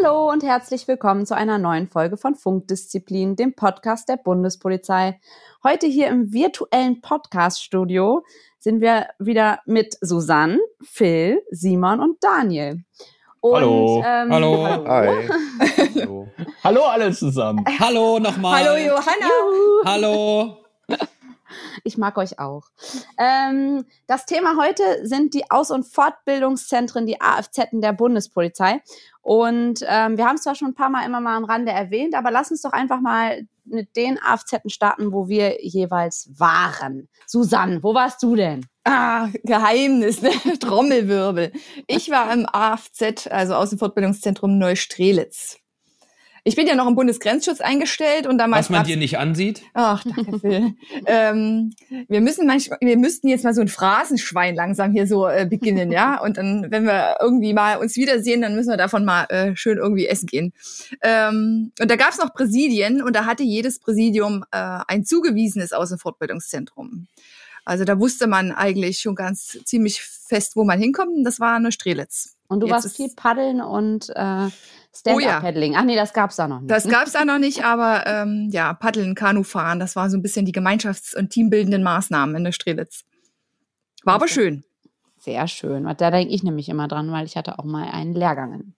Hallo und herzlich willkommen zu einer neuen Folge von Funkdisziplin, dem Podcast der Bundespolizei. Heute hier im virtuellen Podcaststudio sind wir wieder mit Susanne, Phil, Simon und Daniel. Und, hallo. Ähm, hallo. Hallo. hallo alle zusammen. Hallo nochmal. Hallo Johanna. Juhu. Hallo. Ich mag euch auch. Ähm, das Thema heute sind die Aus- und Fortbildungszentren, die AFZ der Bundespolizei. Und ähm, wir haben es zwar schon ein paar Mal immer mal am Rande erwähnt, aber lass uns doch einfach mal mit den AFZ starten, wo wir jeweils waren. Susanne, wo warst du denn? Ah, Geheimnis, ne? Trommelwirbel. Ich war im AFZ, also Außenfortbildungszentrum Neustrelitz. Ich bin ja noch im Bundesgrenzschutz eingestellt und damals. Was man dir nicht ansieht. Ach, danke, Phil. ähm, wir müssen manchmal, wir müssten jetzt mal so ein Phrasenschwein langsam hier so äh, beginnen, ja. Und dann, wenn wir irgendwie mal uns wiedersehen, dann müssen wir davon mal äh, schön irgendwie essen gehen. Ähm, und da gab es noch Präsidien und da hatte jedes Präsidium äh, ein zugewiesenes Außenfortbildungszentrum. Also da wusste man eigentlich schon ganz ziemlich fest, wo man hinkommt. Das war nur Strelitz. Und du Jetzt warst viel paddeln und äh, Stand-Up-Paddling. Oh ja. Ach nee, das gab's da noch nicht. Das gab's da noch nicht, aber ähm, ja, Paddeln, Kanufahren, das war so ein bisschen die Gemeinschafts- und teambildenden Maßnahmen in der Strelitz. War okay. aber schön. Sehr schön. Da denke ich nämlich immer dran, weil ich hatte auch mal einen Lehrgang in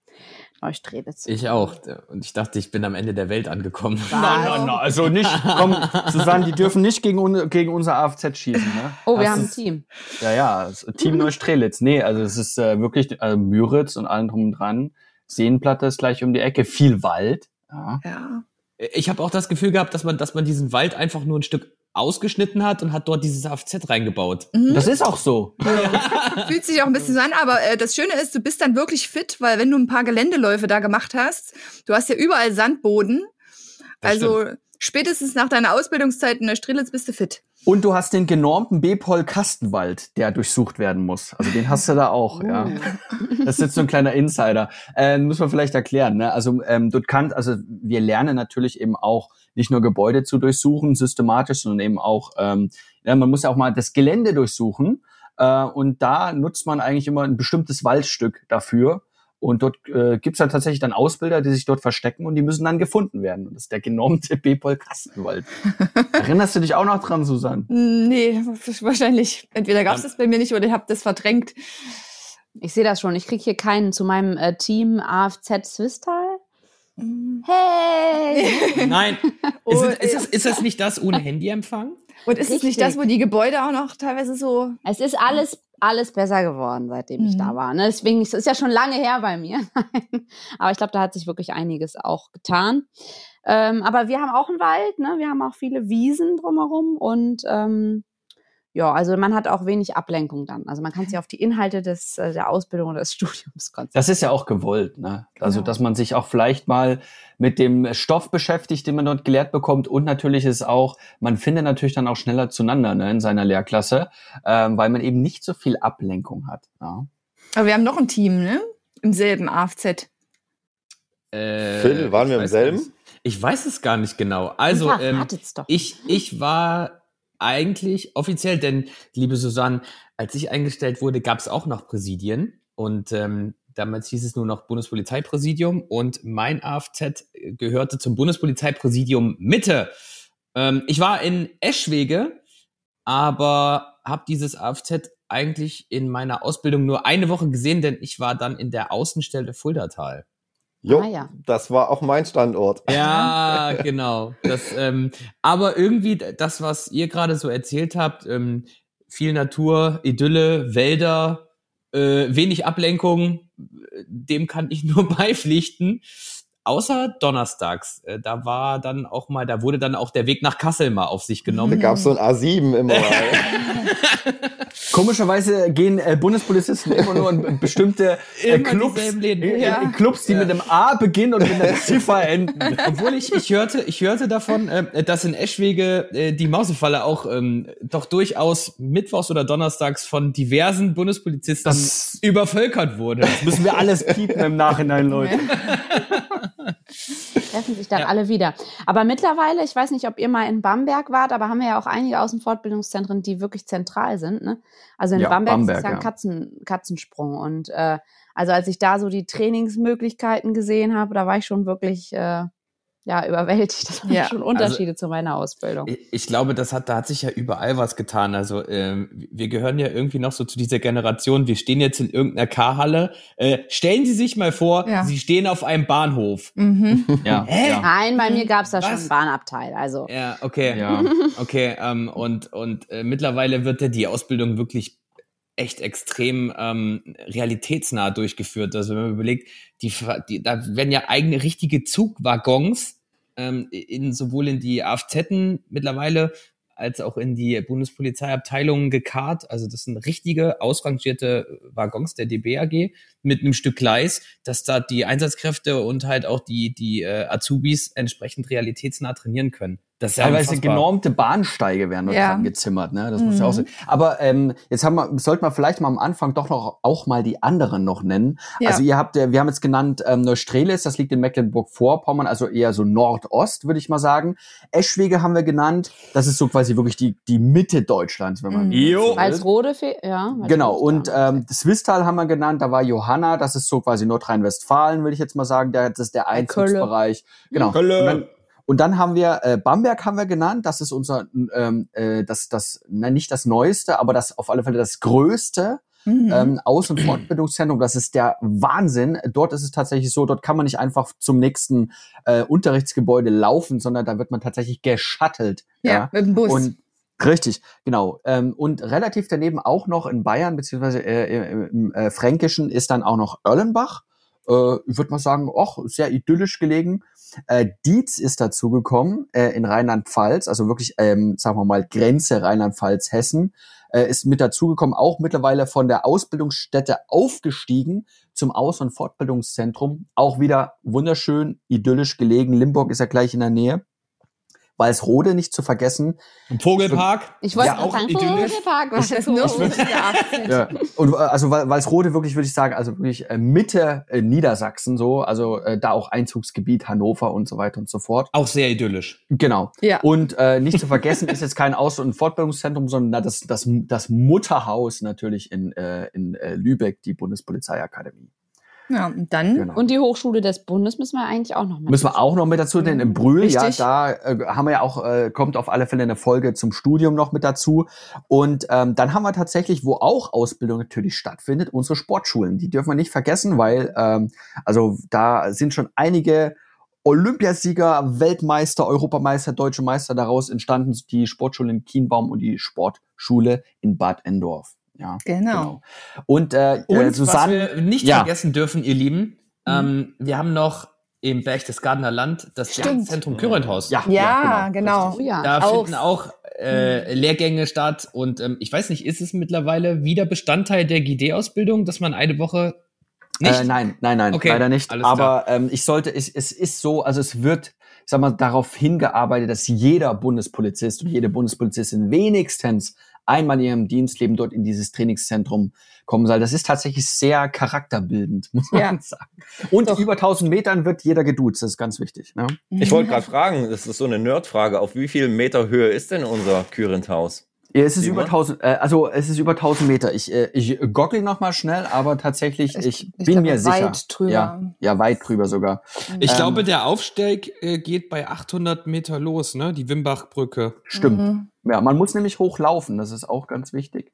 Neustrelitz. Ich auch. Und ich dachte, ich bin am Ende der Welt angekommen. Nein, nein, nein. Also nicht, komm, Susanne, die dürfen nicht gegen, gegen unser AFZ schießen. Ne? Oh, wir das haben ist, ein Team. Ja, ja, Team Neustrelitz. Nee, also es ist äh, wirklich also Müritz und allem drum und dran. Seenplatte ist gleich um die Ecke, viel Wald. Ja. ja. Ich habe auch das Gefühl gehabt, dass man, dass man diesen Wald einfach nur ein Stück ausgeschnitten hat und hat dort dieses AFZ reingebaut. Mhm. Das ist auch so. Fühlt sich auch ein bisschen so an, aber äh, das Schöne ist, du bist dann wirklich fit, weil wenn du ein paar Geländeläufe da gemacht hast, du hast ja überall Sandboden. Das also stimmt. Spätestens nach deiner Ausbildungszeit in der Strelitz bist du fit. Und du hast den genormten Bepol-Kastenwald, der durchsucht werden muss. Also den hast du da auch, oh. ja. Das ist jetzt so ein kleiner Insider. Äh, muss man vielleicht erklären. Ne? Also ähm, dort kann, also wir lernen natürlich eben auch nicht nur Gebäude zu durchsuchen, systematisch, sondern eben auch, ähm, ja, man muss ja auch mal das Gelände durchsuchen. Äh, und da nutzt man eigentlich immer ein bestimmtes Waldstück dafür. Und dort äh, gibt es dann tatsächlich dann Ausbilder, die sich dort verstecken und die müssen dann gefunden werden. Und das ist der genormte Bepol-Kastenwald. Erinnerst du dich auch noch dran, Susanne? Nee, wahrscheinlich. Entweder gab es das bei mir nicht oder ich habe das verdrängt. Ich sehe das schon. Ich kriege hier keinen zu meinem äh, Team AFZ Swisttal. Mhm. Hey! Nein. Ist, es, ist, das, ist das nicht das ohne Handyempfang? Und ist Richtig. es nicht das, wo die Gebäude auch noch teilweise so. Es ist alles, alles besser geworden, seitdem mhm. ich da mhm. war. Ne? Deswegen es ist ja schon lange her bei mir. aber ich glaube, da hat sich wirklich einiges auch getan. Ähm, aber wir haben auch einen Wald, ne? wir haben auch viele Wiesen drumherum und ähm, ja, also man hat auch wenig Ablenkung dann. Also man kann sich auf die Inhalte des, äh, der Ausbildung oder des Studiums konzentrieren. Das ist ja auch gewollt, ne? Also, genau. dass man sich auch vielleicht mal mit dem Stoff beschäftigt, den man dort gelehrt bekommt. Und natürlich ist auch, man findet natürlich dann auch schneller zueinander ne, in seiner Lehrklasse, ähm, weil man eben nicht so viel Ablenkung hat. Ja. Aber wir haben noch ein Team, ne? Im selben AFZ. Äh, Phil, waren wir im selben? Ich weiß es gar nicht genau. Also, ähm, ich, ich war eigentlich offiziell, denn, liebe Susanne, als ich eingestellt wurde, gab es auch noch Präsidien und ähm, damals hieß es nur noch Bundespolizeipräsidium und mein AFZ gehörte zum Bundespolizeipräsidium Mitte. Ähm, ich war in Eschwege, aber habe dieses AFZ eigentlich in meiner Ausbildung nur eine Woche gesehen, denn ich war dann in der Außenstelle Fuldatal. Jo, ah, ja. das war auch mein Standort. Ja, genau. Das, ähm, aber irgendwie das, was ihr gerade so erzählt habt, ähm, viel Natur, Idylle, Wälder, äh, wenig Ablenkung, dem kann ich nur beipflichten. Außer donnerstags, äh, da war dann auch mal, da wurde dann auch der Weg nach Kassel mal auf sich genommen. Da gab es so ein A7 immer. Komischerweise gehen äh, Bundespolizisten immer nur in bestimmte äh, Clubs, äh, ja. Clubs, die ja. mit einem A beginnen und mit einer Ziffer enden. Obwohl ich, ich hörte, ich hörte davon, äh, dass in Eschwege äh, die Mausefalle auch ähm, doch durchaus mittwochs oder donnerstags von diversen Bundespolizisten das übervölkert wurde. Das müssen wir alles piepen im Nachhinein, Leute. Treffen sich dann ja. alle wieder. Aber mittlerweile, ich weiß nicht, ob ihr mal in Bamberg wart, aber haben wir ja auch einige Außenfortbildungszentren, die wirklich zentral sind. Ne? Also in ja, Bamberg, Bamberg, ist ja ein. Katzen, Katzensprung. Und äh, also als ich da so die Trainingsmöglichkeiten gesehen habe, da war ich schon wirklich äh, ja, überwältigt. Das waren ja. schon Unterschiede also, zu meiner Ausbildung. Ich, ich, glaube, das hat, da hat sich ja überall was getan. Also ähm, wir gehören ja irgendwie noch so zu dieser Generation. Wir stehen jetzt in irgendeiner K-Halle. Äh, stellen Sie sich mal vor, ja. Sie stehen auf einem Bahnhof. Mhm. Ja. Hä? Ja. Nein, bei mir gab es da was? schon einen Bahnabteil. Also. Ja, okay. Ja. Okay. Ähm, und und äh, mittlerweile wird ja die Ausbildung wirklich echt extrem ähm, realitätsnah durchgeführt. Also wenn man überlegt, die, die, da werden ja eigene richtige Zugwaggons ähm, in sowohl in die AFZ mittlerweile als auch in die Bundespolizeiabteilungen gekarrt. Also das sind richtige ausrangierte Waggons der DBAG mit einem Stück Gleis, dass da die Einsatzkräfte und halt auch die, die äh, Azubis entsprechend realitätsnah trainieren können. Das Teilweise unfassbar. genormte Bahnsteige werden dort ja. dran gezimmert, ne? Das mhm. muss ja auch sein. Aber ähm, jetzt haben wir, sollten wir vielleicht mal am Anfang doch noch auch mal die anderen noch nennen. Ja. Also ihr habt, wir haben jetzt genannt ähm, Neustrelitz, das liegt in Mecklenburg-Vorpommern, also eher so Nordost, würde ich mal sagen. Eschwege haben wir genannt, das ist so quasi wirklich die die Mitte Deutschlands, wenn man. Mhm. Jo. Walsrode, ja. Genau. Und ähm, Swistal haben wir genannt, da war Johanna, das ist so quasi Nordrhein-Westfalen, würde ich jetzt mal sagen, der, das ist der Einzugsbereich. Genau. Kölle. Und dann haben wir äh, Bamberg haben wir genannt. Das ist unser, ähm, äh, das, das, na, nicht das Neueste, aber das auf alle Fälle das Größte mhm. ähm, Aus- und Fortbildungszentrum. Das ist der Wahnsinn. Dort ist es tatsächlich so, dort kann man nicht einfach zum nächsten äh, Unterrichtsgebäude laufen, sondern da wird man tatsächlich geschattelt. Ja, ja. mit dem Bus. Und Richtig, genau. Ähm, und relativ daneben auch noch in Bayern beziehungsweise äh, im äh, Fränkischen ist dann auch noch Erlenbach. Äh, würde mal sagen, auch sehr idyllisch gelegen. Äh, Dietz ist dazugekommen äh, in Rheinland-Pfalz, also wirklich, ähm, sagen wir mal, Grenze Rheinland-Pfalz-Hessen, äh, ist mit dazugekommen, auch mittlerweile von der Ausbildungsstätte aufgestiegen zum Aus- und Fortbildungszentrum. Auch wieder wunderschön, idyllisch gelegen. Limburg ist ja gleich in der Nähe. Walsrode nicht zu vergessen. Im Vogelpark. Ich wollte ja, auch sagen, Vogelpark, was ist nur ja. Und äh, also Walsrode wirklich, würde ich sagen, also wirklich äh, Mitte äh, Niedersachsen so, also äh, da auch Einzugsgebiet Hannover und so weiter und so fort. Auch sehr idyllisch. Genau. Ja. Und äh, nicht zu vergessen ist jetzt kein Aus- und Fortbildungszentrum, sondern das, das, das Mutterhaus natürlich in, äh, in Lübeck, die Bundespolizeiakademie. Ja, und dann. Genau. Und die Hochschule des Bundes müssen wir eigentlich auch noch mit Müssen wir auch noch mit dazu, denn im Brühl, Richtig. ja, da äh, haben wir ja auch, äh, kommt auf alle Fälle eine Folge zum Studium noch mit dazu. Und ähm, dann haben wir tatsächlich, wo auch Ausbildung natürlich stattfindet, unsere Sportschulen. Die dürfen wir nicht vergessen, weil, ähm, also da sind schon einige Olympiasieger, Weltmeister, Europameister, Deutsche Meister daraus entstanden, die Sportschule in Kienbaum und die Sportschule in Bad Endorf. Ja, genau. genau. Und, äh, und äh, Susanne, was wir nicht ja. vergessen dürfen, ihr Lieben, mhm. ähm, wir haben noch im Berchtesgadener Land das Zentrum Kürenthaus. Ja, ja, genau. genau. Ja, da auch. finden auch äh, mhm. Lehrgänge statt und ähm, ich weiß nicht, ist es mittlerweile wieder Bestandteil der GD-Ausbildung, dass man eine Woche nicht? Äh, nein, nein, nein, okay. leider nicht. Alles Aber ähm, ich sollte, es, es ist so, also es wird, ich sag mal, darauf hingearbeitet, dass jeder Bundespolizist und jede Bundespolizistin wenigstens einmal in ihrem Dienstleben dort in dieses Trainingszentrum kommen soll. Das ist tatsächlich sehr charakterbildend, muss man ja. sagen. Und Doch. über 1000 Metern wird jeder geduzt, das ist ganz wichtig. Ne? Ich wollte gerade fragen, das ist so eine Nerdfrage, auf wie viel Meter Höhe ist denn unser Kürenthaus? Ja, es ist über 1000, äh, also es ist über 1000 Meter. Ich, äh, ich goggle noch mal schnell, aber tatsächlich, ich, ich, ich bin mir sicher. Weit drüber. Ja, ja, weit drüber sogar. Ich ähm, glaube, der Aufstieg äh, geht bei 800 Meter los, ne? Die Wimbachbrücke. Stimmt. Mhm. Ja, man muss nämlich hochlaufen, das ist auch ganz wichtig.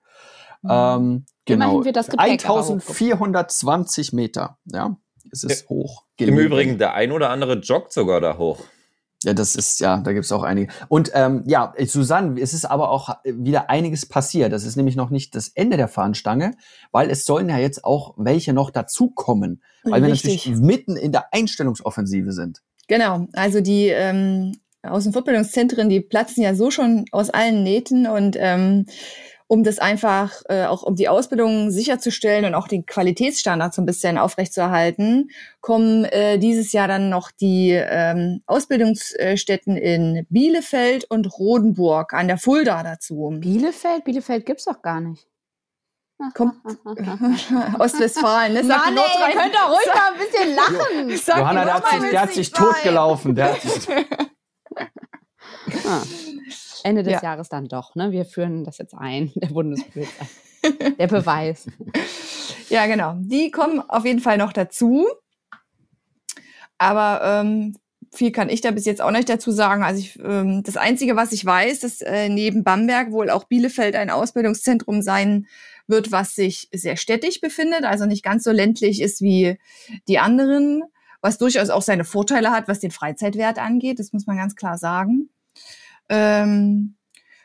Mhm. Ähm, genau. Wird das 1420 Meter, ja, es ist ja. hoch. Im Übrigen, der ein oder andere joggt sogar da hoch. Ja, das ist, ja, da gibt's auch einige. Und ähm, ja, Susanne, es ist aber auch wieder einiges passiert. Das ist nämlich noch nicht das Ende der Fahnenstange, weil es sollen ja jetzt auch welche noch dazukommen, weil Richtig. wir natürlich mitten in der Einstellungsoffensive sind. Genau, also die ähm, Außenfortbildungszentren, die platzen ja so schon aus allen Nähten und ähm, um das einfach äh, auch um die Ausbildung sicherzustellen und auch den Qualitätsstandard so ein bisschen aufrechtzuerhalten, kommen äh, dieses Jahr dann noch die ähm, Ausbildungsstätten in Bielefeld und Rodenburg an der Fulda dazu. Bielefeld? Bielefeld gibt's doch gar nicht. Kommt Ostwestfalen, ne? Mann, ey, ihr könnt doch ruhig mal ein bisschen lachen. Johanna, der hat sich, der hat sich totgelaufen. Der hat sich ah. Ende des ja. Jahres dann doch. Ne? Wir führen das jetzt ein, der Bundespolizei. der Beweis. Ja, genau. Die kommen auf jeden Fall noch dazu. Aber ähm, viel kann ich da bis jetzt auch nicht dazu sagen. Also ich, ähm, das Einzige, was ich weiß, dass äh, neben Bamberg wohl auch Bielefeld ein Ausbildungszentrum sein wird, was sich sehr städtisch befindet, also nicht ganz so ländlich ist wie die anderen, was durchaus auch seine Vorteile hat, was den Freizeitwert angeht. Das muss man ganz klar sagen. Ähm,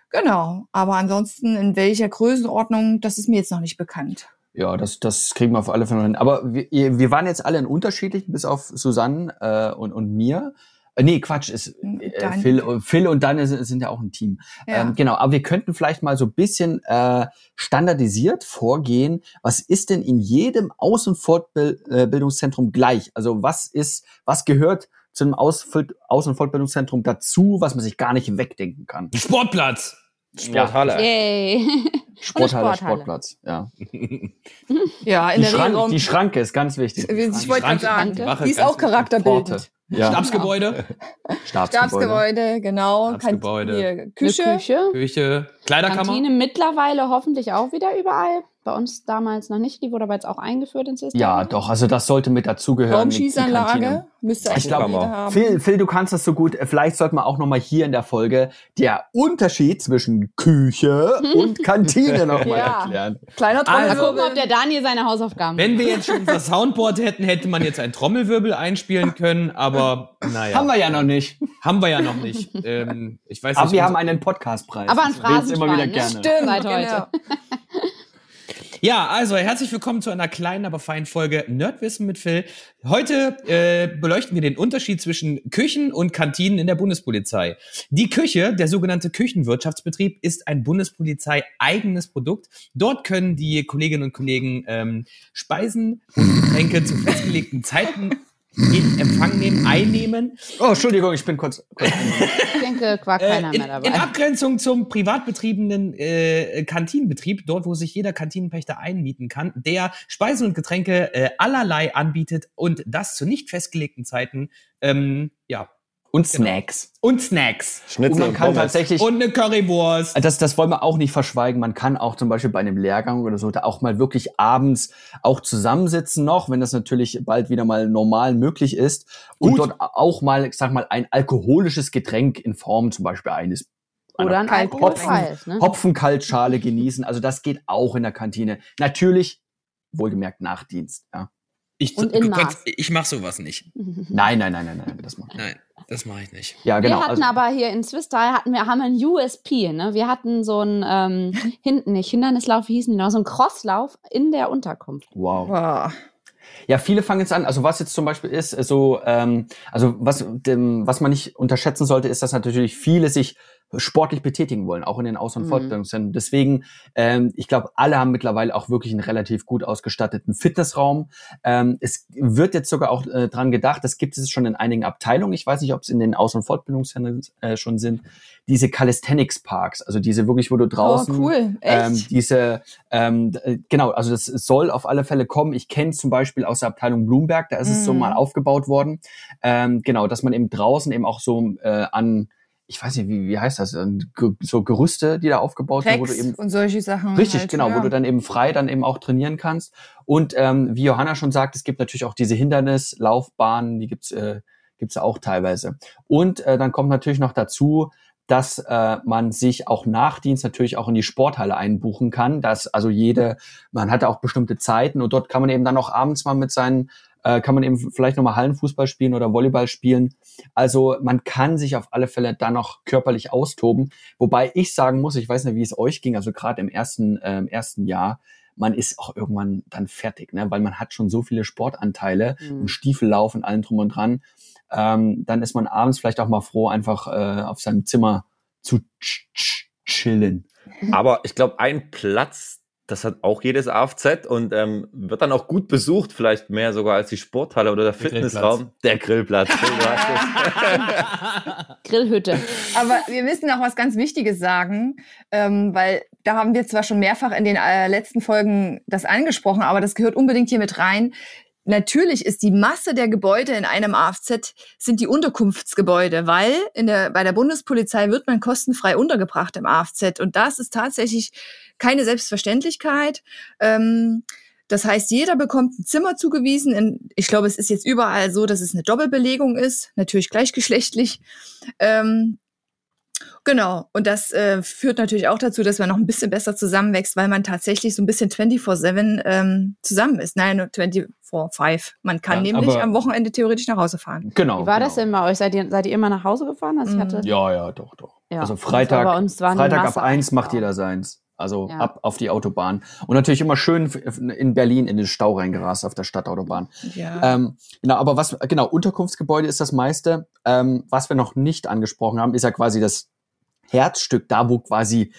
genau, aber ansonsten in welcher Größenordnung, das ist mir jetzt noch nicht bekannt. Ja, das, das kriegen wir auf alle Fälle hin. Aber wir, wir waren jetzt alle in unterschiedlichen, bis auf Susanne äh, und, und mir. Äh, nee, Quatsch, ist, äh, Phil, Phil und dann sind, sind ja auch ein Team. Ja. Ähm, genau, aber wir könnten vielleicht mal so ein bisschen äh, standardisiert vorgehen. Was ist denn in jedem Aus- und Fortbildungszentrum gleich? Also was ist, was gehört zu einem Aus-, Aus und Fortbildungszentrum dazu, was man sich gar nicht wegdenken kann. Sportplatz. Sporthalle. Yay. Sporthalle, Sportplatz, ja. ja, in die der Schrank, Die Schranke ist ganz wichtig. Ich wollte gerade sagen, die, die ist auch charakterbildend. Ja. Stabsgebäude. Stabsgebäude. Stabsgebäude, genau. Stabsgebäude. Küche. Küche. Küche. Kleiderkammer. Kantine mittlerweile hoffentlich auch wieder überall. Bei uns damals noch nicht, die wurde aber jetzt auch eingeführt ins System. Ja, doch, also das sollte mit dazugehören. Raumschießanlage müsste eigentlich glaube, haben. Phil, Phil, du kannst das so gut. Vielleicht sollte man auch noch mal hier in der Folge der Unterschied zwischen Küche und Kantine noch mal ja. erklären. Kleiner Trommelwirbel. Also, gucken, ob der Daniel seine Hausaufgaben Wenn wir jetzt schon unser Soundboard hätten, hätte man jetzt einen Trommelwirbel einspielen können, aber naja. Haben wir ja noch nicht. Haben wir ja noch nicht. Ähm, ich weiß aber nicht, wir haben einen Podcastpreis. Aber ein Phrasenschwein. immer wieder ne? gerne. Stimmt, Seit heute. Ja, also herzlich willkommen zu einer kleinen, aber feinen Folge Nerdwissen mit Phil. Heute äh, beleuchten wir den Unterschied zwischen Küchen und Kantinen in der Bundespolizei. Die Küche, der sogenannte Küchenwirtschaftsbetrieb, ist ein Bundespolizei eigenes Produkt. Dort können die Kolleginnen und Kollegen ähm, Speisen und Getränke zu festgelegten Zeiten in Empfang nehmen, einnehmen. Oh, Entschuldigung, ich bin kurz. kurz ich denke, war keiner äh, in, mehr dabei. In Abgrenzung zum privat betriebenen äh, Kantinenbetrieb, dort wo sich jeder Kantinenpächter einmieten kann, der Speisen und Getränke äh, allerlei anbietet und das zu nicht festgelegten Zeiten, ähm, ja, und genau. Snacks. Genau. Und Snacks. Schnitzel und man kann tatsächlich. Und eine Currywurst. Das, das wollen wir auch nicht verschweigen. Man kann auch zum Beispiel bei einem Lehrgang oder so da auch mal wirklich abends auch zusammensitzen noch, wenn das natürlich bald wieder mal normal möglich ist. Und dort auch mal, ich sag mal, ein alkoholisches Getränk in Form zum Beispiel eines oder ein Hopfen, ne? Hopfenkaltschale genießen. Also das geht auch in der Kantine. Natürlich, wohlgemerkt Nachdienst, ja. Ich, und in Maß. ich mach sowas nicht. Nein, nein, nein, nein, nein, das mach ich. Nein, das mache ich nicht. Ja, genau. Wir hatten also, aber hier in Swiss-Style hatten wir haben einen USP, ne? Wir hatten so einen ähm, hinten nicht Hindernislauf, wie hießen die noch, so einen Crosslauf in der Unterkunft. Wow. wow. Ja, viele fangen jetzt an. Also was jetzt zum Beispiel ist, so ähm, also was dem, was man nicht unterschätzen sollte, ist, dass natürlich viele sich sportlich betätigen wollen, auch in den Aus- und mhm. Fortbildungszentren. Deswegen, ähm, ich glaube, alle haben mittlerweile auch wirklich einen relativ gut ausgestatteten Fitnessraum. Ähm, es wird jetzt sogar auch äh, dran gedacht, das gibt es schon in einigen Abteilungen, ich weiß nicht, ob es in den Aus- und Fortbildungszentren äh, schon sind, diese Calisthenics Parks, also diese wirklich, wo du draußen, oh, cool. Ähm, diese, ähm, äh, genau, also das soll auf alle Fälle kommen. Ich kenne zum Beispiel aus der Abteilung Bloomberg, da ist mhm. es so mhm. mal aufgebaut worden, ähm, genau, dass man eben draußen eben auch so äh, an ich weiß nicht, wie, wie heißt das, so Gerüste, die da aufgebaut werden, wo du eben und solche Sachen. Richtig, halt, genau, ja. wo du dann eben frei dann eben auch trainieren kannst. Und ähm, wie Johanna schon sagt, es gibt natürlich auch diese Hindernislaufbahnen, die gibt's äh, gibt's auch teilweise. Und äh, dann kommt natürlich noch dazu, dass äh, man sich auch nach Dienst natürlich auch in die Sporthalle einbuchen kann. Dass also jede, man hat auch bestimmte Zeiten und dort kann man eben dann auch abends mal mit seinen äh, kann man eben vielleicht nochmal Hallenfußball spielen oder Volleyball spielen. Also man kann sich auf alle Fälle da noch körperlich austoben. Wobei ich sagen muss, ich weiß nicht, wie es euch ging, also gerade im ersten, äh, im ersten Jahr, man ist auch irgendwann dann fertig, ne? weil man hat schon so viele Sportanteile mhm. und Stiefel laufen, allen drum und dran. Ähm, dann ist man abends vielleicht auch mal froh, einfach äh, auf seinem Zimmer zu ch ch chillen. Aber ich glaube, ein Platz, das hat auch jedes AFZ und ähm, wird dann auch gut besucht, vielleicht mehr sogar als die Sporthalle oder der, der Fitnessraum. Der Grillplatz. Grillhütte. Aber wir müssen noch was ganz Wichtiges sagen, ähm, weil da haben wir zwar schon mehrfach in den äh, letzten Folgen das angesprochen, aber das gehört unbedingt hier mit rein. Natürlich ist die Masse der Gebäude in einem AFZ sind die Unterkunftsgebäude, weil in der, bei der Bundespolizei wird man kostenfrei untergebracht im AFZ. Und das ist tatsächlich keine Selbstverständlichkeit. Ähm, das heißt, jeder bekommt ein Zimmer zugewiesen. Ich glaube, es ist jetzt überall so, dass es eine Doppelbelegung ist, natürlich gleichgeschlechtlich. Ähm, Genau. Und das äh, führt natürlich auch dazu, dass man noch ein bisschen besser zusammenwächst, weil man tatsächlich so ein bisschen 24-7 ähm, zusammen ist. Nein, nur 24-5. Man kann ja, nämlich am Wochenende theoretisch nach Hause fahren. Genau. Wie war genau. das denn bei euch? Seid ihr, seid ihr immer nach Hause gefahren? Also ich hatte mhm. ja, ja, doch, doch. Ja, also Freitag, Freitag ab eins macht jeder seins. Also ja. ab auf die Autobahn. Und natürlich immer schön in Berlin in den Stau reingerast auf der Stadtautobahn. Ja. Ähm, genau, aber was, genau, Unterkunftsgebäude ist das meiste. Ähm, was wir noch nicht angesprochen haben, ist ja quasi das Herzstück, da wo quasi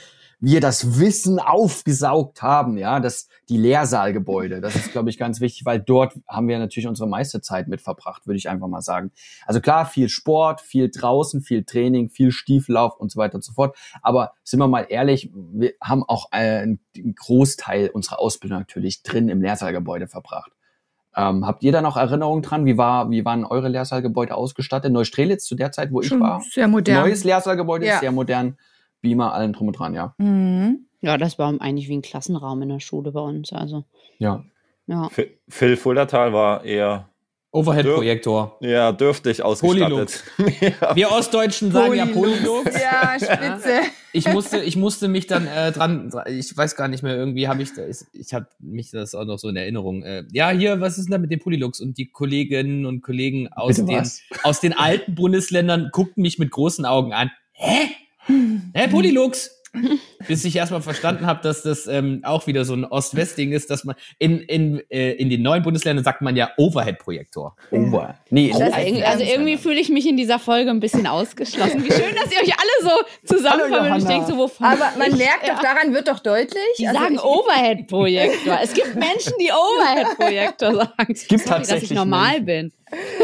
wir das Wissen aufgesaugt haben, ja, das, die Lehrsaalgebäude. Das ist, glaube ich, ganz wichtig, weil dort haben wir natürlich unsere meiste Zeit mit verbracht, würde ich einfach mal sagen. Also klar, viel Sport, viel draußen, viel Training, viel Stiefellauf und so weiter und so fort. Aber sind wir mal ehrlich, wir haben auch einen Großteil unserer Ausbildung natürlich drin im Lehrsaalgebäude verbracht. Ähm, habt ihr da noch Erinnerungen dran? Wie, war, wie waren eure Lehrsaalgebäude ausgestattet? Neustrelitz zu der Zeit, wo Schon ich war? Sehr modern. Neues Lehrsaalgebäude, ja. sehr modern. Beamer, allen drum und dran, ja. Mhm. Ja, das war eigentlich wie ein Klassenraum in der Schule bei uns. Also. Ja. ja. Phil Fullertal war eher Overhead-Projektor. Ja, dürftig ausgestattet. ja. Wir Ostdeutschen sagen Polylux. ja Polylux. Ja, spitze. Ich musste, ich musste mich dann äh, dran, ich weiß gar nicht mehr, irgendwie habe ich, ich, ich habe mich das auch noch so in Erinnerung. Äh, ja, hier, was ist denn da mit dem Polylux? Und die Kolleginnen und Kollegen aus, den, aus den alten Bundesländern guckten mich mit großen Augen an. Hä? Hä, Polylux? bis ich erstmal verstanden habe, dass das ähm, auch wieder so ein Ost-West-Ding ist, dass man in, in, äh, in den neuen Bundesländern sagt man ja Overhead-Projektor. Over. Nee, also, also irgendwie fühle ich mich in dieser Folge ein bisschen ausgeschlossen. Wie schön, dass ihr euch alle so zusammenkommt und ich denke so, wovon. Aber man merkt doch, daran wird doch deutlich. Die also sagen Overhead-Projektor. es gibt Menschen, die Overhead-Projektor sagen. Es gibt Sorry, tatsächlich dass ich normal bin.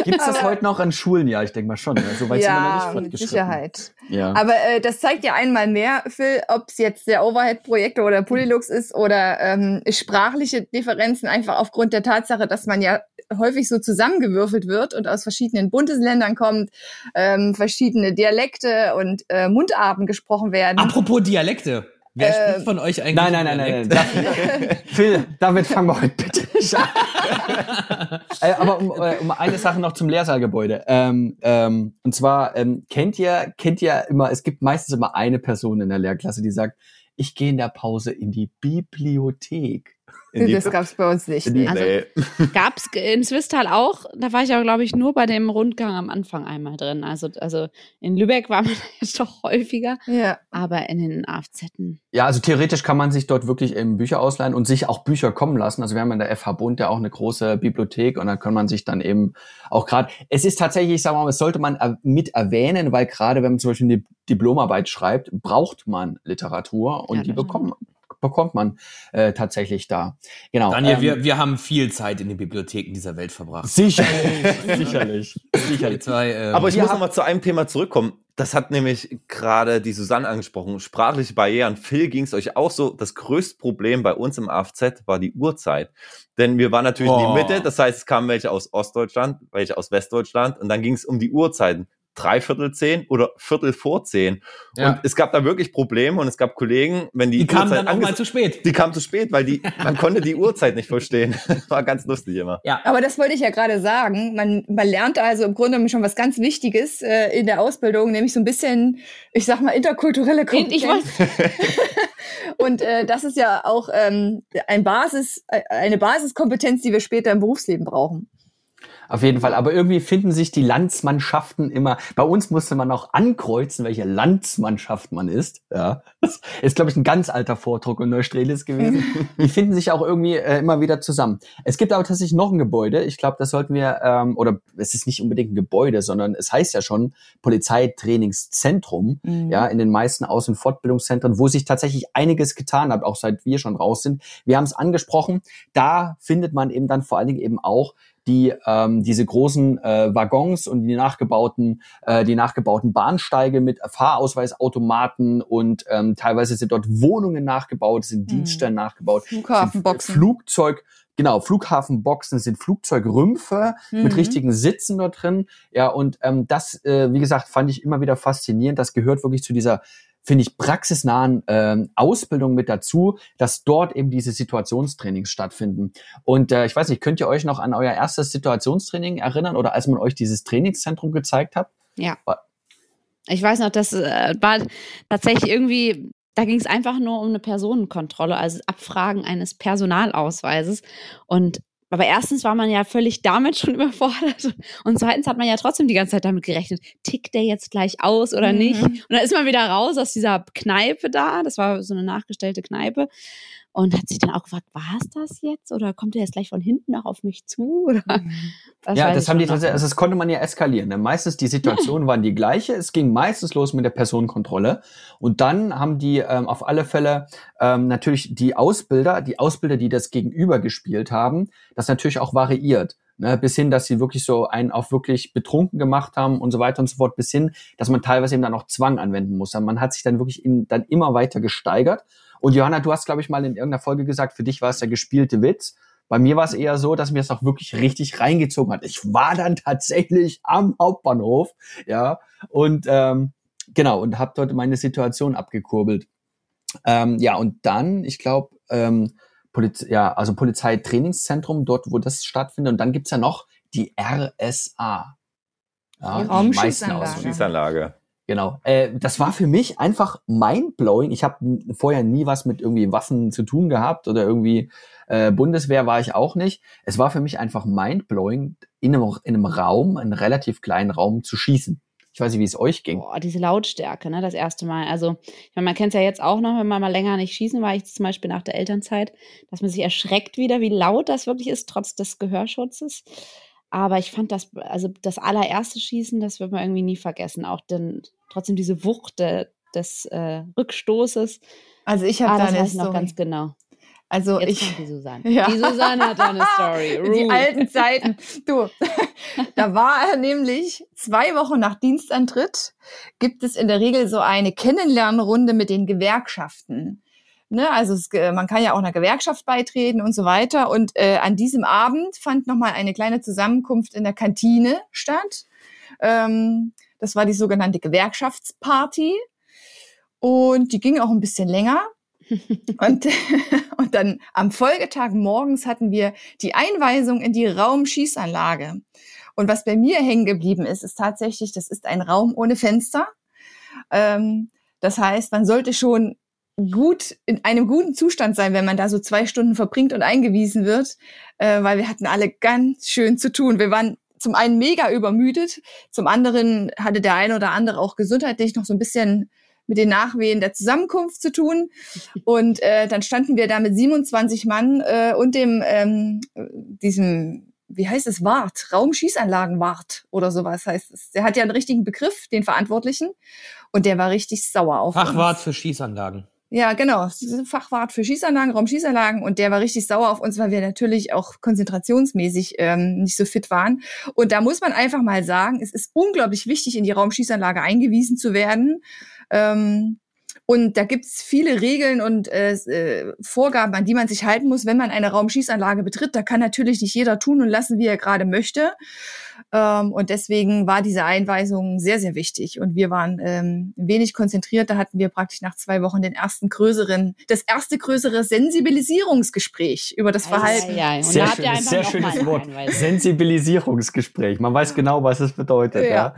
Gibt es das heute noch an Schulen? Ja, ich denke mal schon. Ja. So weit ja, sind wir noch nicht mit Sicherheit. Ja. Aber äh, das zeigt ja einmal mehr, Phil, ob es jetzt der Overhead-Projektor oder Polylux ist oder ähm, sprachliche Differenzen, einfach aufgrund der Tatsache, dass man ja häufig so zusammengewürfelt wird und aus verschiedenen Bundesländern kommt, ähm, verschiedene Dialekte und äh, Mundarten gesprochen werden. Apropos Dialekte. Wer äh, spricht von euch eigentlich? Nein, nein, nein, nein. nein. Phil, damit fangen wir heute bitte nicht an. äh, aber um, äh, um eine Sache noch zum Leersaalgebäude. Ähm, ähm, und zwar ähm, kennt ihr kennt ihr immer, es gibt meistens immer eine Person in der Lehrklasse, die sagt, ich gehe in der Pause in die Bibliothek. Das gab es bei uns nicht. Nee. Also, gab es in Swisttal auch, da war ich aber, glaube ich, nur bei dem Rundgang am Anfang einmal drin. Also, also in Lübeck war man jetzt doch häufiger, ja. aber in den AFZ. Ja, also theoretisch kann man sich dort wirklich eben Bücher ausleihen und sich auch Bücher kommen lassen. Also wir haben in der FH Bund ja auch eine große Bibliothek und da kann man sich dann eben auch gerade, es ist tatsächlich, sagen wir mal, das sollte man mit erwähnen, weil gerade wenn man zum Beispiel eine Diplomarbeit schreibt, braucht man Literatur und ja, die bekommen bekommt man äh, tatsächlich da. Genau. Daniel, ähm, wir, wir haben viel Zeit in den Bibliotheken dieser Welt verbracht. Sicherlich, sicherlich, sicherlich. Zwei, ähm, Aber ich muss noch mal zu einem Thema zurückkommen. Das hat nämlich gerade die Susanne angesprochen. Sprachliche Barrieren. Phil ging es euch auch so. Das größte Problem bei uns im AFZ war die Uhrzeit. Denn wir waren natürlich oh. in die Mitte. Das heißt, es kamen welche aus Ostdeutschland, welche aus Westdeutschland. Und dann ging es um die Uhrzeiten dreiviertel zehn oder viertel vor zehn. Ja. Und es gab da wirklich Probleme und es gab Kollegen, wenn die, die kamen dann auch mal zu spät. Die kamen zu spät, weil die, man konnte die Uhrzeit nicht verstehen. War ganz lustig immer. Ja, aber das wollte ich ja gerade sagen. Man, man lernt also im Grunde schon was ganz Wichtiges äh, in der Ausbildung, nämlich so ein bisschen, ich sag mal, interkulturelle Kompetenz. und äh, das ist ja auch ähm, ein Basis, äh, eine Basiskompetenz, die wir später im Berufsleben brauchen. Auf jeden Fall. Aber irgendwie finden sich die Landsmannschaften immer. Bei uns musste man auch ankreuzen, welche Landsmannschaft man ist. Ja, das ist glaube ich ein ganz alter Vordruck in Neustrelitz gewesen. die finden sich auch irgendwie äh, immer wieder zusammen. Es gibt aber tatsächlich noch ein Gebäude. Ich glaube, das sollten wir ähm, oder es ist nicht unbedingt ein Gebäude, sondern es heißt ja schon Polizeitrainingszentrum. Mhm. Ja, in den meisten Aus- und Fortbildungszentren, wo sich tatsächlich einiges getan hat, auch seit wir schon raus sind. Wir haben es angesprochen. Da findet man eben dann vor allen Dingen eben auch die ähm, diese großen äh, Waggons und die nachgebauten äh, die nachgebauten Bahnsteige mit Fahrausweisautomaten und ähm, teilweise sind dort Wohnungen nachgebaut, sind mhm. Dienststellen nachgebaut, Flughafenboxen, Flugzeug Genau, Flughafenboxen sind Flugzeugrümpfe mhm. mit richtigen Sitzen dort drin. Ja, und ähm, das, äh, wie gesagt, fand ich immer wieder faszinierend. Das gehört wirklich zu dieser finde ich, praxisnahen ähm, Ausbildung mit dazu, dass dort eben diese Situationstrainings stattfinden. Und äh, ich weiß nicht, könnt ihr euch noch an euer erstes Situationstraining erinnern oder als man euch dieses Trainingszentrum gezeigt hat? Ja. Ich weiß noch, das äh, war tatsächlich irgendwie, da ging es einfach nur um eine Personenkontrolle, also Abfragen eines Personalausweises. Und aber erstens war man ja völlig damit schon überfordert und zweitens hat man ja trotzdem die ganze Zeit damit gerechnet, tickt der jetzt gleich aus oder mhm. nicht? Und dann ist man wieder raus aus dieser Kneipe da, das war so eine nachgestellte Kneipe und hat sich dann auch gefragt, war es das jetzt oder kommt er jetzt gleich von hinten noch auf mich zu? Oder? Mhm. Ja, das haben die tatsächlich, also das konnte man ja eskalieren. Ne? Meistens die Situationen waren die gleiche. Es ging meistens los mit der Personenkontrolle und dann haben die ähm, auf alle Fälle ähm, natürlich die Ausbilder, die Ausbilder, die das Gegenüber gespielt haben, das natürlich auch variiert. Ne, bis hin, dass sie wirklich so einen auf wirklich betrunken gemacht haben und so weiter und so fort, bis hin, dass man teilweise eben dann auch Zwang anwenden muss. Man hat sich dann wirklich in, dann immer weiter gesteigert und Johanna, du hast, glaube ich, mal in irgendeiner Folge gesagt, für dich war es der gespielte Witz. Bei mir war es eher so, dass mir es auch wirklich richtig reingezogen hat. Ich war dann tatsächlich am Hauptbahnhof, ja, und ähm, genau, und habe dort meine Situation abgekurbelt. Ähm, ja, und dann, ich glaube, ähm, Poliz ja, also Polizeitrainingszentrum, dort, wo das stattfindet. Und dann gibt's ja noch die RSA. Ja, die Raumschießanlage. Genau. Äh, das war für mich einfach mindblowing. Ich habe vorher nie was mit irgendwie Waffen zu tun gehabt oder irgendwie äh, Bundeswehr war ich auch nicht. Es war für mich einfach mindblowing, in einem, in einem Raum, einen relativ kleinen Raum zu schießen. Ich weiß nicht, wie es euch ging. Boah, diese Lautstärke, ne, das erste Mal. Also, ich meine, man kennt es ja jetzt auch noch, wenn man mal länger nicht schießen war, ich zum Beispiel nach der Elternzeit, dass man sich erschreckt wieder, wie laut das wirklich ist, trotz des Gehörschutzes. Aber ich fand das, also das allererste Schießen, das wird man irgendwie nie vergessen. Auch denn trotzdem diese Wucht de, des äh, Rückstoßes. Also ich habe ah, da das noch ganz genau. Also Jetzt ich, die Susanne. Ja. Die Susanne hat da eine Story. die alten Zeiten. Du, da war er nämlich zwei Wochen nach Dienstantritt gibt es in der Regel so eine Kennenlernrunde mit den Gewerkschaften. Ne, also es, man kann ja auch einer Gewerkschaft beitreten und so weiter. Und äh, an diesem Abend fand nochmal eine kleine Zusammenkunft in der Kantine statt. Ähm, das war die sogenannte Gewerkschaftsparty. Und die ging auch ein bisschen länger. und, und dann am Folgetag morgens hatten wir die Einweisung in die Raumschießanlage. Und was bei mir hängen geblieben ist, ist tatsächlich, das ist ein Raum ohne Fenster. Ähm, das heißt, man sollte schon gut in einem guten Zustand sein, wenn man da so zwei Stunden verbringt und eingewiesen wird, äh, weil wir hatten alle ganz schön zu tun. Wir waren zum einen mega übermüdet, zum anderen hatte der eine oder andere auch gesundheitlich noch so ein bisschen mit den Nachwehen der Zusammenkunft zu tun. Und äh, dann standen wir da mit 27 Mann äh, und dem ähm, diesem, wie heißt es, Wart, Raumschießanlagenwart oder sowas heißt es. Der hat ja einen richtigen Begriff, den Verantwortlichen. Und der war richtig sauer auf Fachwart uns. für Schießanlagen. Ja, genau. Fachwart für Schießanlagen, Raumschießanlagen und der war richtig sauer auf uns, weil wir natürlich auch konzentrationsmäßig ähm, nicht so fit waren. Und da muss man einfach mal sagen, es ist unglaublich wichtig, in die Raumschießanlage eingewiesen zu werden. Ähm, und da gibt's viele Regeln und äh, äh, Vorgaben, an die man sich halten muss, wenn man eine Raumschießanlage betritt. Da kann natürlich nicht jeder tun und lassen, wie er gerade möchte. Ähm, und deswegen war diese Einweisung sehr, sehr wichtig. Und wir waren ähm, wenig konzentriert. Da hatten wir praktisch nach zwei Wochen den ersten größeren, das erste größere Sensibilisierungsgespräch über das Verhalten. Ja, ja, ja. sehr, schön, sehr schönes Wort. Sensibilisierungsgespräch. Man weiß genau, was es bedeutet. Ja, ja.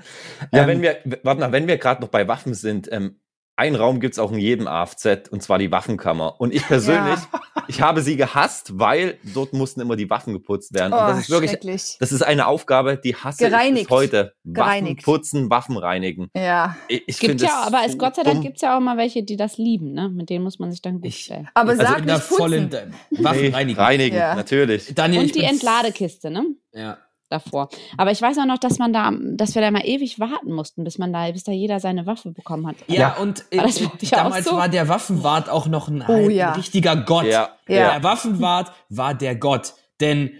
ja ähm, wenn wir, warte mal, wenn wir gerade noch bei Waffen sind, ähm, einen Raum gibt's auch in jedem AFZ und zwar die Waffenkammer. Und ich persönlich, ja. ich habe sie gehasst, weil dort mussten immer die Waffen geputzt werden. Oh, und das ist wirklich, das ist eine Aufgabe, die hasse Gereinigt. ich bis heute. Gereinigt. Waffen putzen, Waffen reinigen. Ja. Ich, ich gibt ja, aber es, Gott sei Dank gibt's ja auch mal welche, die das lieben, ne? Mit denen muss man sich dann gut stellen. Aber also sag in nicht vollen Waffen nee, reinigen. Reinigen, ja. natürlich. Daniel, und die Entladekiste, ne? Ja davor. Aber ich weiß auch noch, dass man da, dass wir da mal ewig warten mussten, bis man da, bis da jeder seine Waffe bekommen hat. Ja, ja. und äh, damals so? war der Waffenwart auch noch ein, oh, ein ja. richtiger Gott. Ja. Der Waffenwart war der Gott. Denn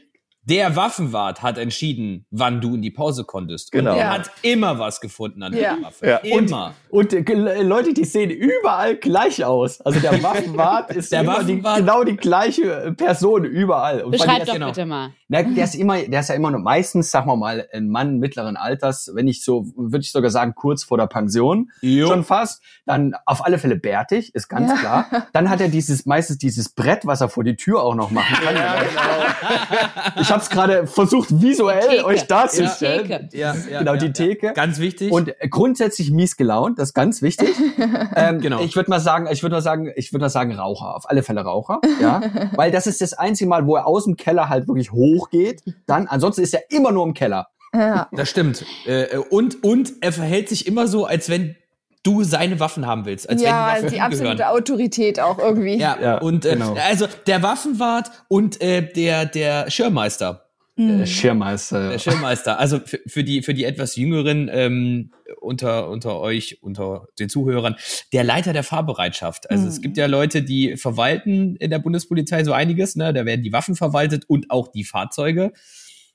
der Waffenwart hat entschieden, wann du in die Pause konntest. Genau. Und er hat immer was gefunden an der ja. Waffe. Ja. Immer. Und, und äh, Leute, die sehen überall gleich aus. Also der Waffenwart ist der immer Waffenwart die, genau die gleiche Person überall. Und Beschreib doch genau. bitte mal. Na, der ist immer, der ist ja immer nur meistens, sagen wir mal, ein Mann mittleren Alters, wenn ich so, würde ich sogar sagen, kurz vor der Pension. Jo. Schon fast. Dann auf alle Fälle bärtig, ist ganz Ja. klar. Dann hat er dieses, meistens dieses Brett, was er vor die Tür auch noch machen kann. genau. Ich habe es gerade versucht, visuell Theke. euch darzustellen. Theke. Ja, ja, genau, ja, die ja. Theke. Ganz wichtig. Und grundsätzlich mies gelaunt, das ist ganz wichtig. ähm, Genau. Ich würde mal sagen, ich würde mal sagen, ich würde mal sagen Raucher, auf alle Fälle Raucher, ja, weil das ist das einzige Mal, wo er aus dem Keller halt wirklich hochgeht. Dann, ansonsten ist er immer nur im Keller. Ja. Das stimmt. Äh, Und, und er verhält sich immer so, als wenn du seine Waffen haben willst. Als ja, wenn die, die absolute gehören. Autorität auch irgendwie. Ja, Ja, und äh, genau. also der Waffenwart und äh, der, der Schirmmeister. Der Schirmmeister. Der Schirmmeister. Also für, für die für die etwas jüngeren ähm, unter unter euch unter den Zuhörern der Leiter der Fahrbereitschaft. Also es gibt ja Leute, die verwalten in der Bundespolizei so einiges. Ne, da werden die Waffen verwaltet und auch die Fahrzeuge.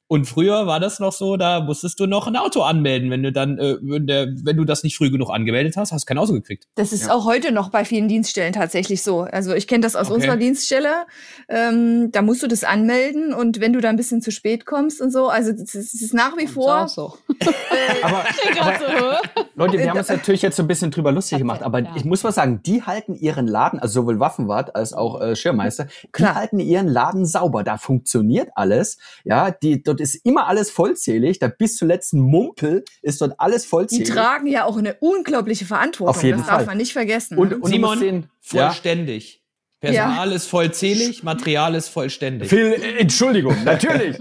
Und früher war das noch so, da musstest du noch ein Auto anmelden, wenn du dann, äh, wenn, der, wenn du das nicht früh genug angemeldet hast, hast du kein Auto gekriegt. Das ist auch heute noch bei vielen Dienststellen tatsächlich so. Also ich kenne das aus Okay. unserer Dienststelle. Ähm, da musst du das anmelden und wenn du da ein bisschen zu spät kommst und so, also das ist, das ist nach wie Ist vor. auch so. Aber, Gerade so, hä? Leute, wir haben uns natürlich jetzt so ein bisschen drüber lustig gemacht, aber Ja. ich muss mal sagen, die halten ihren Laden, also sowohl Waffenwart als auch äh, Schirmmeister, die Klar. halten ihren Laden sauber. Da funktioniert alles. Ja, die, dort ist immer alles vollzählig. Da bis zum letzten Mumpel ist dort alles Die vollzählig. tragen ja auch eine unglaubliche Verantwortung. Auf jeden das Fall. darf man nicht vergessen. und, ne? und Simon, musst sehen, ja, Vollständig. Personal ist vollzählig, Material ist vollständig. Phil, äh, Entschuldigung, natürlich.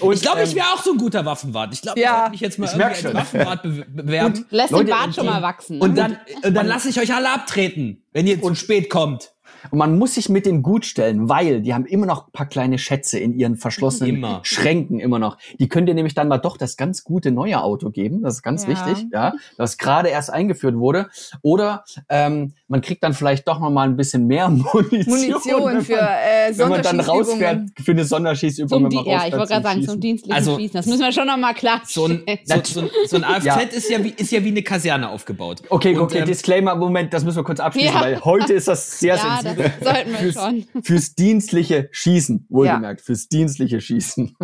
Und, ich glaube, ich ähm, wäre auch so ein guter Waffenwart. Ich glaube, Ja. ich werde mich jetzt mal Ich als schon. Waffenwart be bewerben. Lässt Leute, den Bart schon die- mal wachsen. Und ne? dann, und dann lasse ich euch alle abtreten, wenn ihr zu spät kommt. Und man muss sich mit denen gut stellen, weil die haben immer noch ein paar kleine Schätze in ihren verschlossenen Immer. Schränken immer noch. Die können dir nämlich dann mal doch das ganz gute neue Auto geben. Das ist ganz Ja. wichtig, ja, das gerade erst eingeführt wurde. Oder ähm, man kriegt dann vielleicht doch noch mal ein bisschen mehr Munition, Munition wenn für man, äh, wenn man dann rausfährt für eine Sonderschießübung. Zum man ja, ich wollte gerade sagen, Schießen. zum dienstlichen Also- Schießen. Das müssen wir schon noch mal klar So ein, so, so, ein- so ein AFZ Ja. ist, ja wie, ist ja wie eine Kaserne aufgebaut. Okay, Und, okay, ähm, Disclaimer, Moment, das müssen wir kurz abschließen, Ja. weil heute ist das sehr Ja, sensibel. Das sollten wir Fürs, schon. fürs dienstliche Schießen, wohlgemerkt, fürs dienstliche Schießen.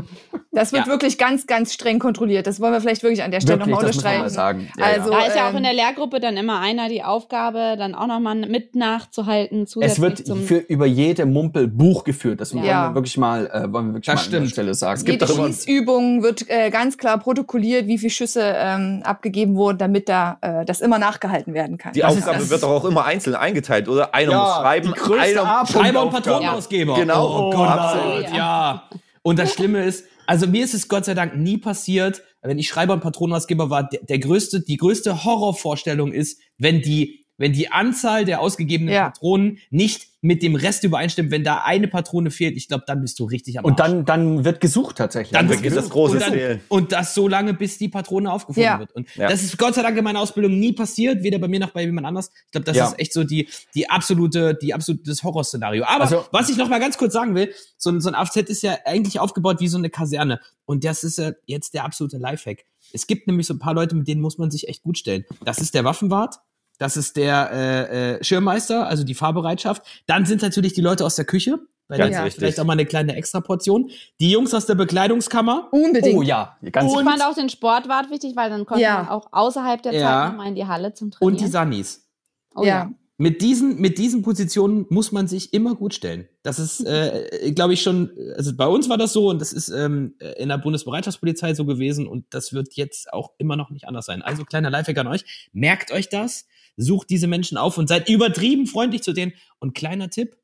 Das wird Ja. wirklich ganz, ganz streng kontrolliert. Das wollen wir vielleicht wirklich an der Stelle nochmal unterstreichen. sagen. Ja, Also, ja. Da ist ja auch ähm, in der Lehrgruppe dann immer einer die Aufgabe, dann auch noch mal mit nachzuhalten. Es wird zum für über jede Mumpel Buch geführt. Das wollen Ja. wir wirklich mal, äh, wollen wir wirklich Das mal an der stimmt. Stelle sagen. Es gibt Jede Schießübung wird äh, ganz klar protokolliert, wie viele Schüsse ähm, abgegeben wurden, damit da äh, das immer nachgehalten werden kann. Die Das Aufgabe wird doch auch immer einzeln eingeteilt, oder? Einer Ja, muss schreiben, größte Schreiber und. Patronenausgeber. Genau. Oh Gott, Absolut. ja. Und das Schlimme ist, also mir ist es Gott sei Dank nie passiert, wenn ich Schreiber und Patronenausgeber war, der, der größte, die größte Horrorvorstellung ist, wenn die, wenn die Anzahl der ausgegebenen Ja. Patronen nicht mit dem Rest übereinstimmt, wenn da eine Patrone fehlt, ich glaube, dann bist du richtig am Und Arsch. dann, dann wird gesucht tatsächlich. Dann wird wird das große und, dann, Zählen. und das so lange, bis die Patrone aufgefunden Ja. wird. Und Ja. das ist Gott sei Dank in meiner Ausbildung nie passiert, weder bei mir noch bei jemand anders. Ich glaube, das Ja. ist echt so die, die absolute, die absolute Horrorszenario. Aber Also- was ich noch mal ganz kurz sagen will, so ein, so ein AFZ ist ja eigentlich aufgebaut wie so eine Kaserne. Und das ist ja jetzt der absolute Lifehack. Es gibt nämlich so ein paar Leute, mit denen muss man sich echt gut stellen. Das ist der Waffenwart. Das ist der äh, äh, Schirmmeister, also die Fahrbereitschaft. Dann sind natürlich die Leute aus der Küche. Weil Ganz das ist wichtig. vielleicht auch mal eine kleine Extraportion. Die Jungs aus der Bekleidungskammer. Unbedingt. Oh ja, ganz ich fand auch den Sportwart wichtig, weil dann konnte Ja. man auch außerhalb der Ja. Zeit nochmal in die Halle zum Trainieren. Und die Sunnies. oh, ja. Mit diesen, mit diesen Positionen muss man sich immer gut stellen. Das ist, äh, glaube ich, schon, also bei uns war das so und das ist ähm, in der Bundesbereitschaftspolizei so gewesen und das wird jetzt auch immer noch nicht anders sein. Also kleiner Lifehack an euch, merkt euch das. Sucht diese Menschen auf und seid übertrieben freundlich zu denen. Und kleiner Tipp,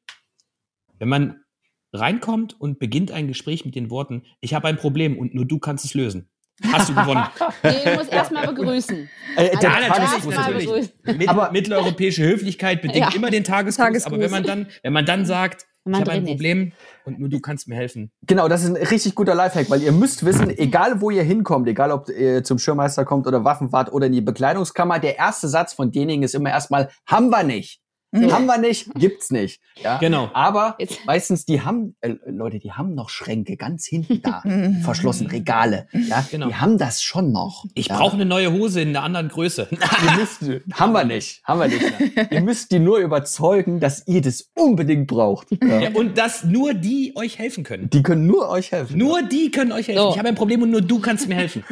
wenn man reinkommt und beginnt ein Gespräch mit den Worten, ich habe ein Problem und nur du kannst es lösen. Hast du gewonnen. nee, du musst erstmal begrüßen. Äh, also ja, natürlich, natürlich. Mit, aber mitteleuropäische Höflichkeit bedingt ja. immer den Tagesgruß, Tagesgruß, aber wenn man dann, wenn man dann sagt, ich habe ein Problem ist. und nur du kannst mir helfen. Genau, das ist ein richtig guter Lifehack, weil ihr müsst wissen, egal wo ihr hinkommt, egal ob ihr zum Schirmmeister kommt oder Waffenfahrt oder in die Bekleidungskammer, der erste Satz von denjenigen ist immer erstmal, haben wir nicht. So. Haben wir nicht, gibt's nicht. Ja? Genau. Aber Jetzt. meistens, die haben, äh, Leute, die haben noch Schränke ganz hinten da, verschlossen, Regale. Ja? Genau. Die haben das schon noch. Ich ja? brauche eine neue Hose in einer anderen Größe. müsst, haben wir nicht, haben wir nicht. Mehr. ihr müsst die nur überzeugen, dass ihr das unbedingt braucht. Ja. ja. und dass nur die euch helfen können. Die können nur euch helfen. Nur die können euch helfen. So. Ich habe ein Problem und nur du kannst mir helfen.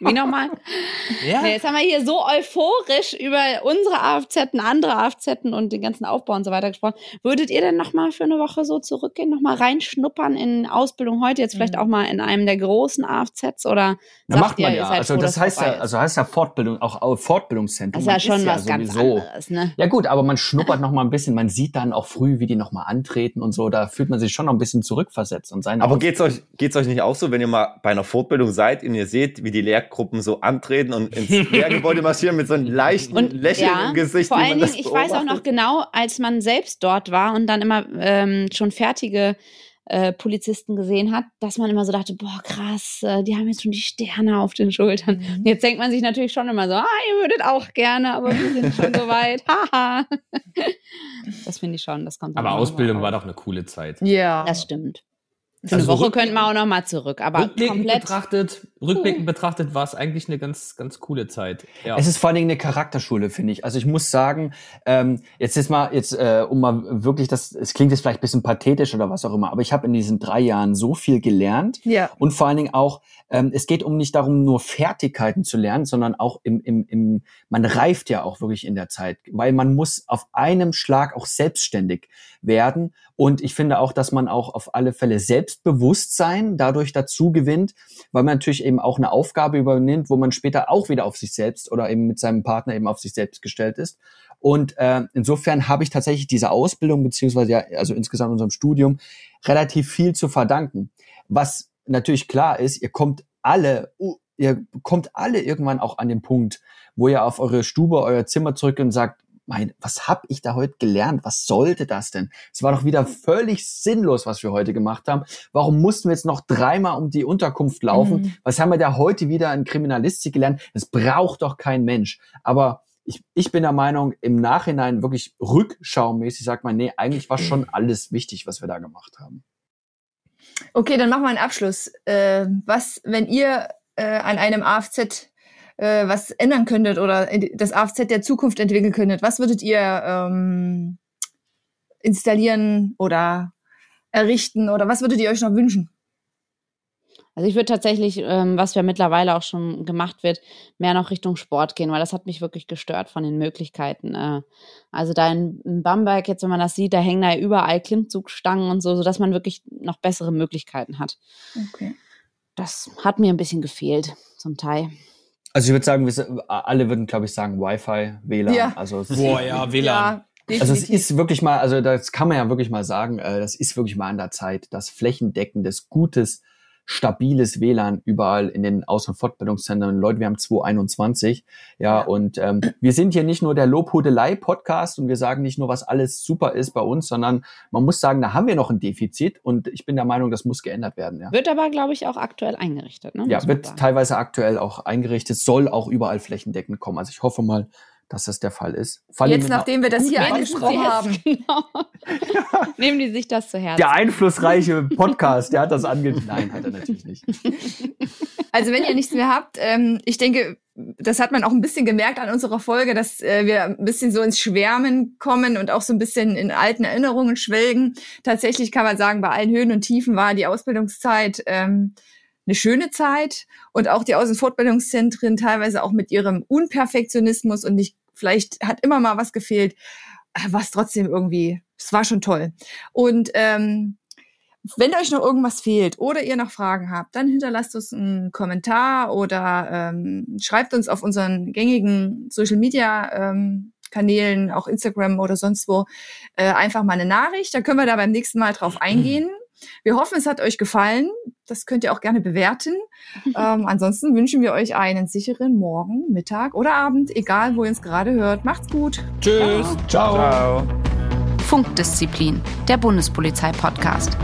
Wie nochmal? Ja. Nee, jetzt haben wir hier so euphorisch über unsere AFZ, andere AFZ und den ganzen Aufbau und so weiter gesprochen. Würdet ihr denn nochmal für eine Woche so zurückgehen, nochmal reinschnuppern in Ausbildung heute, jetzt vielleicht mhm. auch mal in einem der großen AFZs oder Na, macht man ihr, ja. Also das heißt ja, also heißt ja Fortbildung, auch Fortbildungszentrum. Das ist ja schon was ja ganz anderes, ne? Ja gut, aber man schnuppert nochmal ein bisschen, man sieht dann auch früh, wie die nochmal antreten und so, da fühlt man sich schon noch ein bisschen zurückversetzt und sein. Aber geht's euch, geht's euch nicht auch so, wenn ihr mal bei einer Fortbildung seid und ihr seht, wie die Lehr Lehrgruppen so antreten und ins Lehrgebäude marschieren mit so einem leichten und, Lächeln ja, im Gesicht. Vor allen Dingen, ich weiß auch noch genau, als man selbst dort war und dann immer ähm, schon fertige äh, Polizisten gesehen hat, dass man immer so dachte, boah, krass, äh, die haben jetzt schon die Sterne auf den Schultern. Mhm. Jetzt denkt man sich natürlich schon immer so, ah, ihr würdet auch gerne, aber wir sind schon so weit. Haha. das finde ich schon, das kommt. Aber Ausbildung war doch eine coole Zeit. Ja. Das stimmt. Für also eine Woche könnten wir auch noch mal zurück, aber komplett betrachtet, rückblickend betrachtet war es eigentlich eine ganz, ganz coole Zeit. Ja. Es ist vor allen Dingen eine Charakterschule, finde ich. Also ich muss sagen, ähm, jetzt ist mal, jetzt äh, um mal wirklich, das, es klingt jetzt vielleicht ein bisschen pathetisch oder was auch immer, aber ich habe in diesen drei Jahren so viel gelernt ja. und vor allen Dingen auch, ähm, es geht um nicht darum, nur Fertigkeiten zu lernen, sondern auch im, im, im, man reift ja auch wirklich in der Zeit, weil man muss auf einem Schlag auch selbstständig werden und ich finde auch, dass man auch auf alle Fälle Selbstbewusstsein dadurch dazu gewinnt, weil man natürlich eben auch eine Aufgabe übernimmt, wo man später auch wieder auf sich selbst oder eben mit seinem Partner eben auf sich selbst gestellt ist. Und äh, insofern habe ich tatsächlich diese Ausbildung beziehungsweise ja, also insgesamt unserem Studium relativ viel zu verdanken. Was natürlich klar ist, ihr kommt alle, ihr kommt alle irgendwann auch an den Punkt, wo ihr auf eure Stube, euer Zimmer zurück und sagt, mein, was hab ich da heute gelernt? Was sollte das denn? Es war doch wieder völlig sinnlos, was wir heute gemacht haben. Warum mussten wir jetzt noch dreimal um die Unterkunft laufen? Mhm. Was haben wir da heute wieder in Kriminalistik gelernt? Das braucht doch kein Mensch. Aber ich, ich bin der Meinung, im Nachhinein wirklich rückschaumäßig sagt man, nee, eigentlich war schon alles wichtig, was wir da gemacht haben. Okay, dann machen wir einen Abschluss. Äh, was, wenn ihr äh, an einem AFZ äh, was ändern könntet oder das AFZ der Zukunft entwickeln könntet, was würdet ihr ähm, installieren oder errichten oder was würdet ihr euch noch wünschen? Also ich würde tatsächlich, ähm, was ja mittlerweile auch schon gemacht wird, mehr noch Richtung Sport gehen, weil das hat mich wirklich gestört von den Möglichkeiten. Äh, also da in, in, Bamberg, jetzt wenn man das sieht, da hängen da überall Klimmzugstangen und so, sodass man wirklich noch bessere Möglichkeiten hat. Okay. Das hat mir ein bisschen gefehlt, zum Teil. Also ich würde sagen, wir, alle würden, glaube ich, sagen Wi-Fi, WLAN. Ja. Also Boah, ja, WLAN. Ja, also es ist wirklich mal, also das kann man ja wirklich mal sagen, äh, das ist wirklich mal an der Zeit, dass flächendeckendes, gutes stabiles WLAN überall in den Aus- und Fortbildungszentren. Leute, wir haben 221. Ja, ja. und ähm, wir sind hier nicht nur der Lobhudelei-Podcast und wir sagen nicht nur, was alles super ist bei uns, sondern man muss sagen, da haben wir noch ein Defizit und ich bin der Meinung, das muss geändert werden. Ja. Wird aber, glaube ich, auch aktuell eingerichtet. Ne? Ja, wird teilweise aktuell auch eingerichtet, soll auch überall flächendeckend kommen. Also ich hoffe mal, dass das der Fall ist. Vor Jetzt, nachdem wir das hier angesprochen haben. Genau. Nehmen die sich das zu Herzen. Der einflussreiche Podcast, der hat das ange... Nein, hat er natürlich nicht. Also wenn ihr nichts mehr habt, ähm, ich denke, das hat man auch ein bisschen gemerkt an unserer Folge, dass äh, wir ein bisschen so ins Schwärmen kommen und auch so ein bisschen in alten Erinnerungen schwelgen. Tatsächlich kann man sagen, bei allen Höhen und Tiefen war die Ausbildungszeit ähm, eine schöne Zeit und auch die Aus- und Fortbildungszentren teilweise auch mit ihrem Unperfektionismus und nicht, vielleicht hat immer mal was gefehlt, äh, was trotzdem irgendwie, es war schon toll. Und ähm, wenn euch noch irgendwas fehlt oder ihr noch Fragen habt, dann hinterlasst uns einen Kommentar oder ähm, schreibt uns auf unseren gängigen Social Media ähm, Kanälen, auch Instagram oder sonst wo, äh, einfach mal eine Nachricht. Da können wir da beim nächsten Mal drauf eingehen. Wir hoffen, es hat euch gefallen. Das könnt ihr auch gerne bewerten. ähm, ansonsten wünschen wir euch einen sicheren Morgen, Mittag oder Abend, egal wo ihr uns gerade hört. Macht's gut. Tschüss. Ciao. Ciao. Funkdisziplin, der Bundespolizei-Podcast.